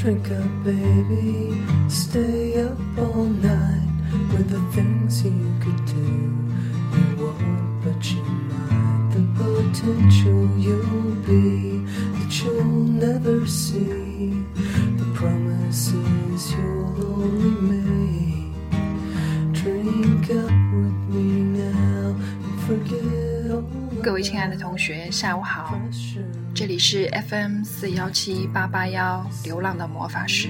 Drink up, baby, stay up all night with the things you could do. You won't, but you might. The potential you'll be that you'll never see. The promises you'll only make. Drink up with me now and forget all 各位亲爱的同学，下午好， pressure. 这里是 FM 四幺七八八幺流浪的魔法师，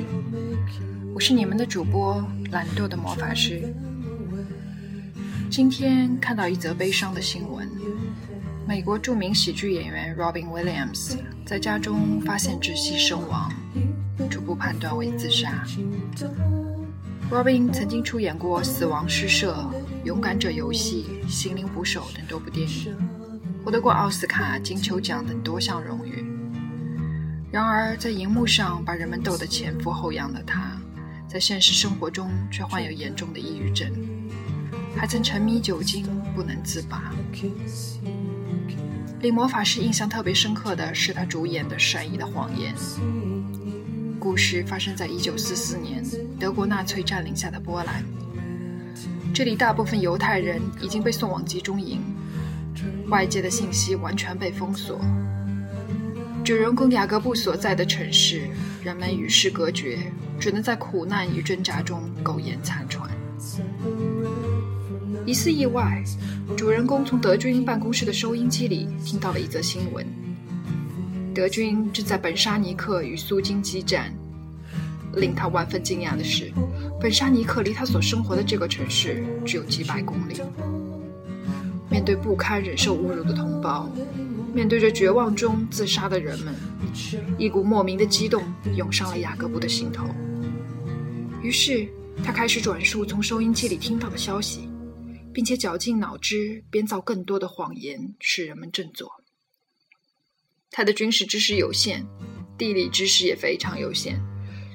我是你们的主播懒惰的魔法师。今天看到一则悲伤的新闻，美国著名喜剧演员 Robin Williams 在家中发现窒息身亡，初步判断为自杀。Robin 曾经出演过《死亡诗社》《勇敢者游戏》《心灵捕手》等多部电影。获得过奥斯卡、金球奖等多项荣誉。然而，在荧幕上把人们逗得前俯后仰的他，在现实生活中却患有严重的抑郁症，还曾沉迷酒精不能自拔。令魔法师印象特别深刻的是他主演的《善意的谎言》。故事发生在1944年德国纳粹占领下的波兰，这里大部分犹太人已经被送往集中营。外界的信息完全被封锁。主人公雅各布所在的城市，人们与世隔绝，只能在苦难与挣扎中苟延残喘。一次意外，主人公从德军办公室的收音机里听到了一则新闻：德军正在本沙尼克与苏军激战。令他万分惊讶的是，本沙尼克离他所生活的这个城市只有几百公里。面对不堪忍受侮辱的同胞，面对着绝望中自杀的人们，一股莫名的激动涌上了雅各布的心头。于是，他开始转述从收音机里听到的消息，并且绞尽脑汁编造更多的谎言，使人们振作。他的军事知识有限，地理知识也非常有限，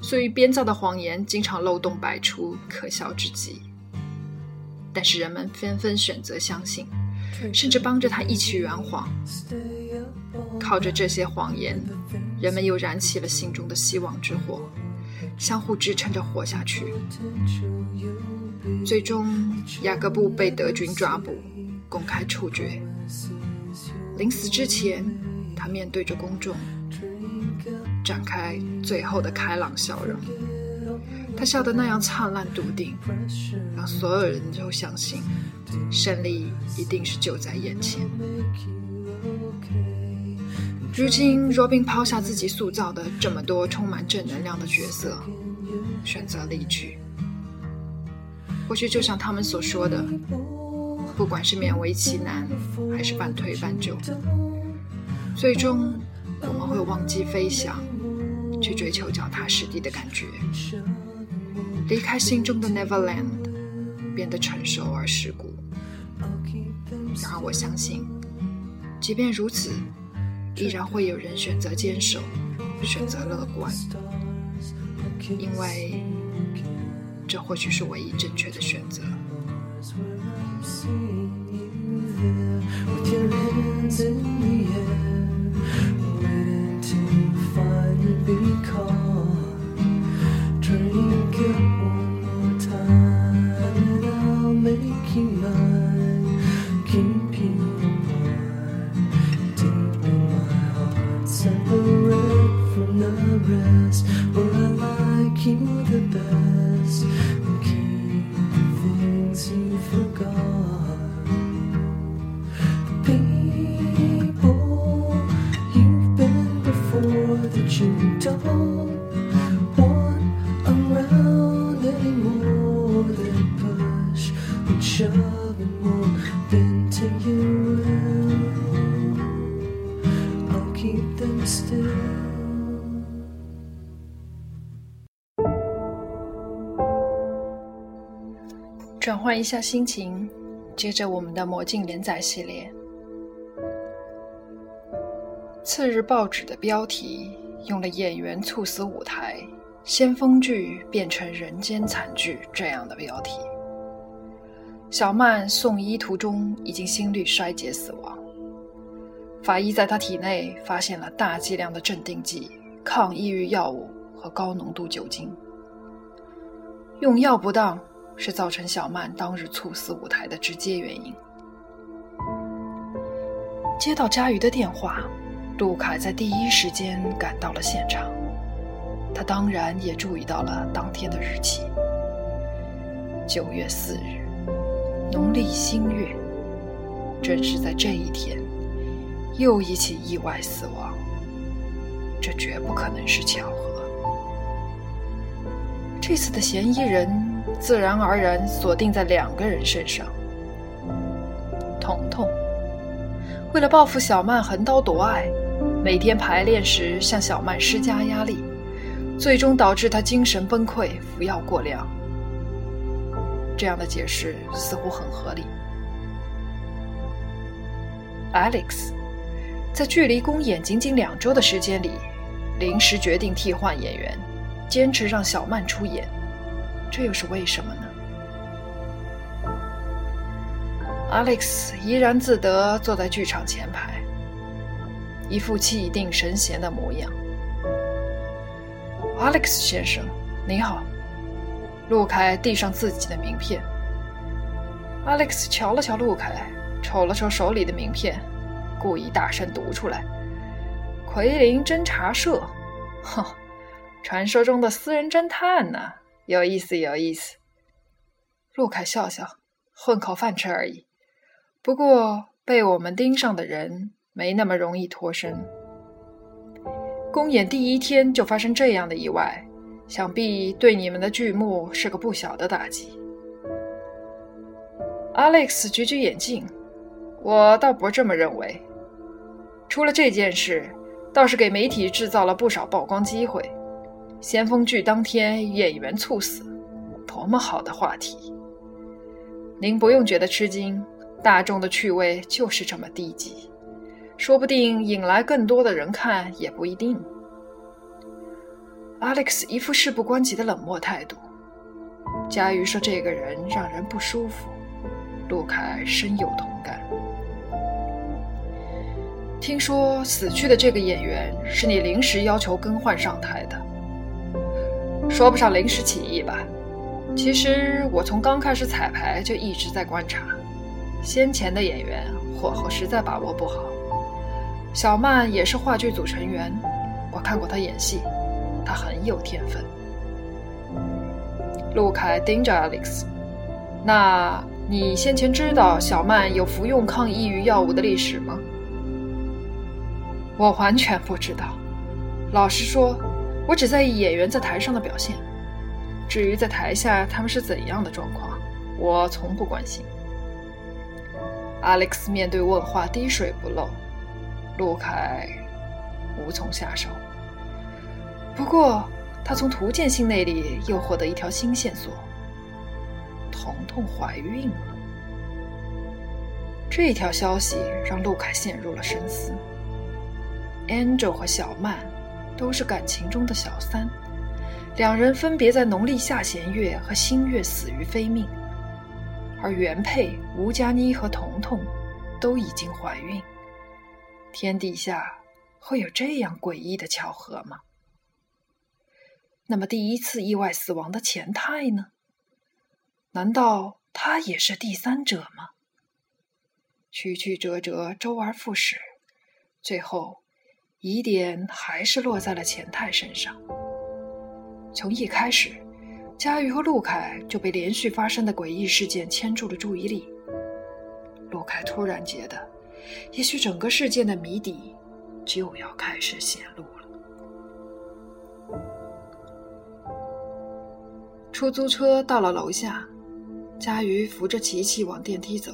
所以编造的谎言经常漏洞百出，可笑至极。但是人们纷纷选择相信。甚至帮着他一起圆谎。靠着这些谎言，人们又燃起了心中的希望之火，相互支撑着活下去。最终，雅各布被德军抓捕，公开处决。临死之前，他面对着公众，展开最后的开朗笑容。他笑得那样灿烂笃定，让所有人都相信。胜利一定是就在眼前。如今，Robin 抛下自己塑造的这么多充满正能量的角色，选择离去。或许就像他们所说的，不管是勉为其难，还是半推半就，最终我们会忘记飞翔，去追求脚踏实地的感觉，离开心中的 Neverland，变得成熟而世故。然而，我相信，即便如此，依然会有人选择坚守，选择乐观，因为这或许是唯一正确的选择。With 转换一下心情，接着我们的魔镜连载系列。次日报纸的标题用了“演员猝死舞台，先锋剧变成人间惨剧”这样的标题。小曼送医途中已经心率衰竭死亡，法医在她体内发现了大剂量的镇定剂、抗抑郁药物和高浓度酒精。用药不当是造成小曼当日猝死舞台的直接原因。接到佳瑜的电话，陆凯在第一时间赶到了现场。他当然也注意到了当天的日期，九月四日，农历新月。正是在这一天，又一起意外死亡。这绝不可能是巧合。这次的嫌疑人自然而然锁定在两个人身上：彤彤。为了报复小曼横刀夺爱，每天排练时向小曼施加压力，最终导致她精神崩溃、服药过量。这样的解释似乎很合理。Alex 在距离公演仅仅两周的时间里，临时决定替换演员，坚持让小曼出演，这又是为什么呢？Alex 怡然自得坐在剧场前排，一副气定神闲的模样。Alex 先生，你好。陆凯递上自己的名片。Alex 瞧了瞧陆凯。瞅了瞅手里的名片，故意大声读出来：“奎林侦察社。”哼，传说中的私人侦探呢？有意思，有意思。陆凯笑笑，混口饭吃而已。不过被我们盯上的人没那么容易脱身。公演第一天就发生这样的意外，想必对你们的剧目是个不小的打击。Alex 举举眼镜。我倒不这么认为。出了这件事，倒是给媒体制造了不少曝光机会。先锋剧当天演员猝死，多么好的话题！您不用觉得吃惊，大众的趣味就是这么低级，说不定引来更多的人看也不一定。Alex 一副事不关己的冷漠态度。佳瑜说：“这个人让人不舒服。”陆凯深有同感。听说死去的这个演员是你临时要求更换上台的，说不上临时起意吧。其实我从刚开始彩排就一直在观察，先前的演员火候实在把握不好。小曼也是话剧组成员，我看过她演戏，她很有天分。陆凯盯着 Alex，那你先前知道小曼有服用抗抑郁药物的历史吗？我完全不知道。老实说，我只在意演员在台上的表现。至于在台下他们是怎样的状况，我从不关心。Alex 面对问话滴水不漏，陆凯无从下手。不过，他从涂建信那里又获得一条新线索：彤彤怀孕了。这条消息让陆凯陷入了深思。Angel 和小曼都是感情中的小三，两人分别在农历下弦月和新月死于非命，而原配吴佳妮和彤彤都已经怀孕。天底下会有这样诡异的巧合吗？那么第一次意外死亡的前太呢？难道他也是第三者吗？曲曲折折，周而复始，最后。疑点还是落在了钱太身上。从一开始，佳瑜和陆凯就被连续发生的诡异事件牵住了注意力。陆凯突然觉得，也许整个事件的谜底就要开始显露了。出租车到了楼下，佳瑜扶着琪琪往电梯走。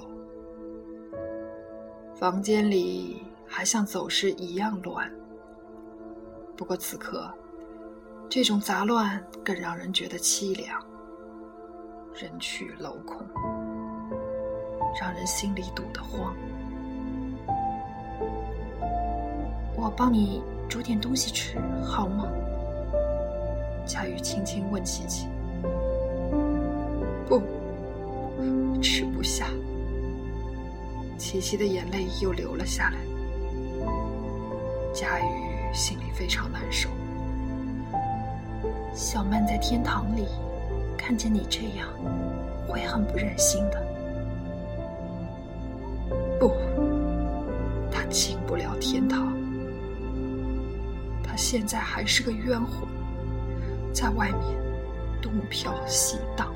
房间里。还像走时一样乱。不过此刻，这种杂乱更让人觉得凄凉。人去楼空，让人心里堵得慌。我帮你煮点东西吃好吗？佳玉轻轻问琪琪。不，吃不下。琪琪的眼泪又流了下来。佳宇心里非常难受。小曼在天堂里看见你这样，会很不忍心的。不，他进不了天堂。他现在还是个冤魂，在外面东飘西荡。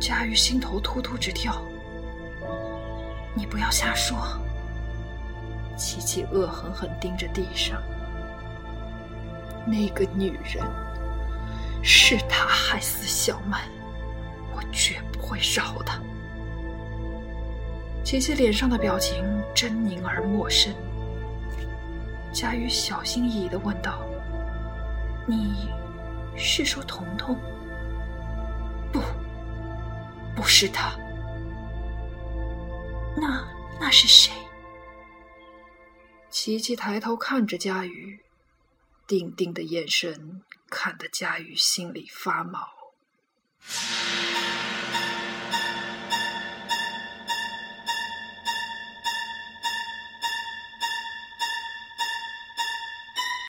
佳玉心头突突直跳。你不要瞎说。琪琪恶狠狠盯着地上，那个女人是她害死小曼，我绝不会饶她。琪琪脸上的表情狰狞而陌生。佳玉小心翼翼的问道：“你是说彤彤？不，不是她。那那是谁？”琪琪抬头看着佳宇，定定的眼神看得佳宇心里发毛。